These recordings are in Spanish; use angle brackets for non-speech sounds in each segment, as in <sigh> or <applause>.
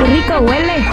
¡Ay, qué rico huele!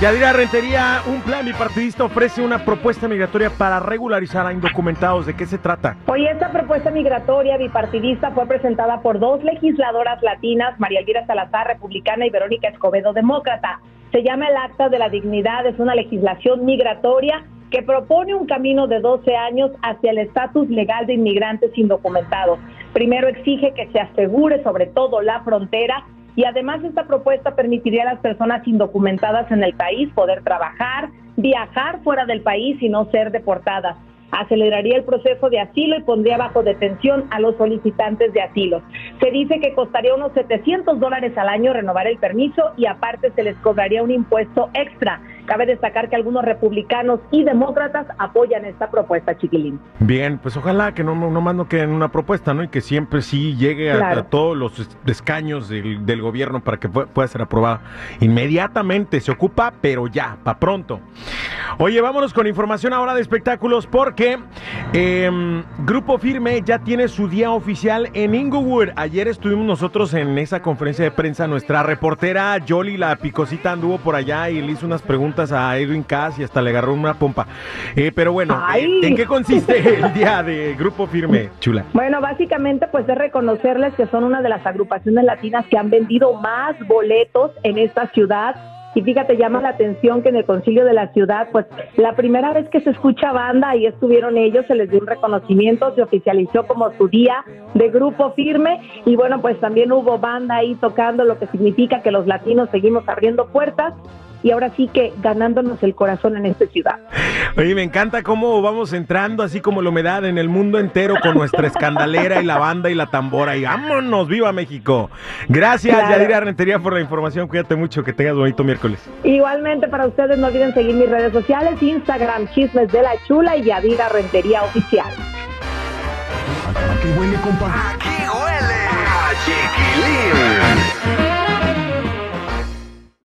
Yadira Rentería, un plan bipartidista ofrece una propuesta migratoria para regularizar a indocumentados. ¿De qué se trata? Hoy esta propuesta migratoria bipartidista fue presentada por dos legisladoras latinas, María Elvira Salazar, republicana, y Verónica Escobedo, demócrata. Se llama el Acta de la Dignidad, es una legislación migratoria que propone un camino de 12 años hacia el estatus legal de inmigrantes indocumentados. Primero exige que se asegure sobre todo la frontera y además esta propuesta permitiría a las personas indocumentadas en el país poder trabajar, viajar fuera del país y no ser deportadas. Aceleraría el proceso de asilo y pondría bajo detención a los solicitantes de asilo. Se dice que costaría unos 700 dólares al año renovar el permiso y aparte se les cobraría un impuesto extra. Cabe destacar que algunos republicanos y demócratas apoyan esta propuesta, chiquilín. Bien, pues ojalá que no, no más no quede en una propuesta, ¿no? Y que siempre sí llegue a, Claro. a todos los es- escaños del, del gobierno para que pu- pueda ser aprobada inmediatamente. Se ocupa, pero ya, para pronto. Oye, vámonos con información ahora de espectáculos porque em, Grupo Firme ya tiene su día oficial en Inglewood. Ayer estuvimos nosotros en esa conferencia de prensa. Nuestra reportera Jolly, la picosita, anduvo por allá y le hizo unas preguntas a Edwin Cass y hasta le agarró una pompa. Eh, pero bueno, eh, ¿en qué consiste <laughs> el día de Grupo Firme, chula? Bueno, básicamente pues es reconocerles que son una de las agrupaciones latinas que han vendido más boletos en esta ciudad. Y fíjate, llama la atención que en el concilio de la ciudad, pues la primera vez que se escucha banda, ahí estuvieron ellos, se les dio un reconocimiento, se oficializó como su día de grupo firme. Y bueno, pues también hubo banda ahí tocando, lo que significa que los latinos seguimos abriendo puertas y ahora sí que ganándonos el corazón en esta ciudad. Oye, me encanta cómo vamos entrando así como la humedad en el mundo entero con nuestra escandalera y la banda y la tambora. Y vámonos, viva México. Gracias, Claro. Yadira Rentería, por la información. Cuídate mucho, que tengas bonito miércoles. Igualmente para ustedes no olviden seguir mis redes sociales, Instagram, Chismes de la Chula y Yadira Rentería Oficial. Aquí huele a chiquilín.